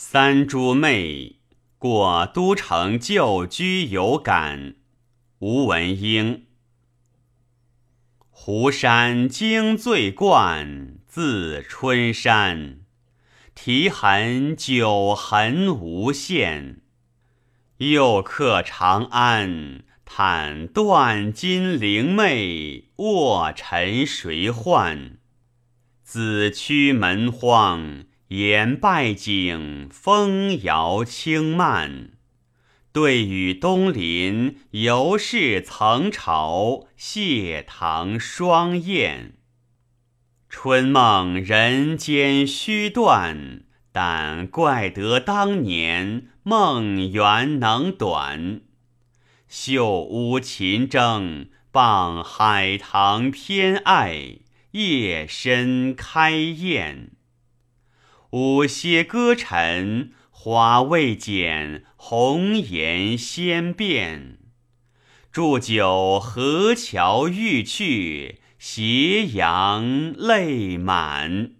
三珠妹过都城旧居有感，吴文英。湖山经醉灌，自春山。题痕久痕无限，又客长安。叹断金陵妹，卧尘谁唤？子驱门荒，言败景，风摇轻漫。对雨东林，犹是曾朝谢堂双燕。春梦人间须断，但怪得当年梦圆能短。绣屋琴筝，傍海棠偏爱，夜深开宴。舞歇歌尘，花未减，红颜先变。祝酒河桥欲去，斜阳泪满。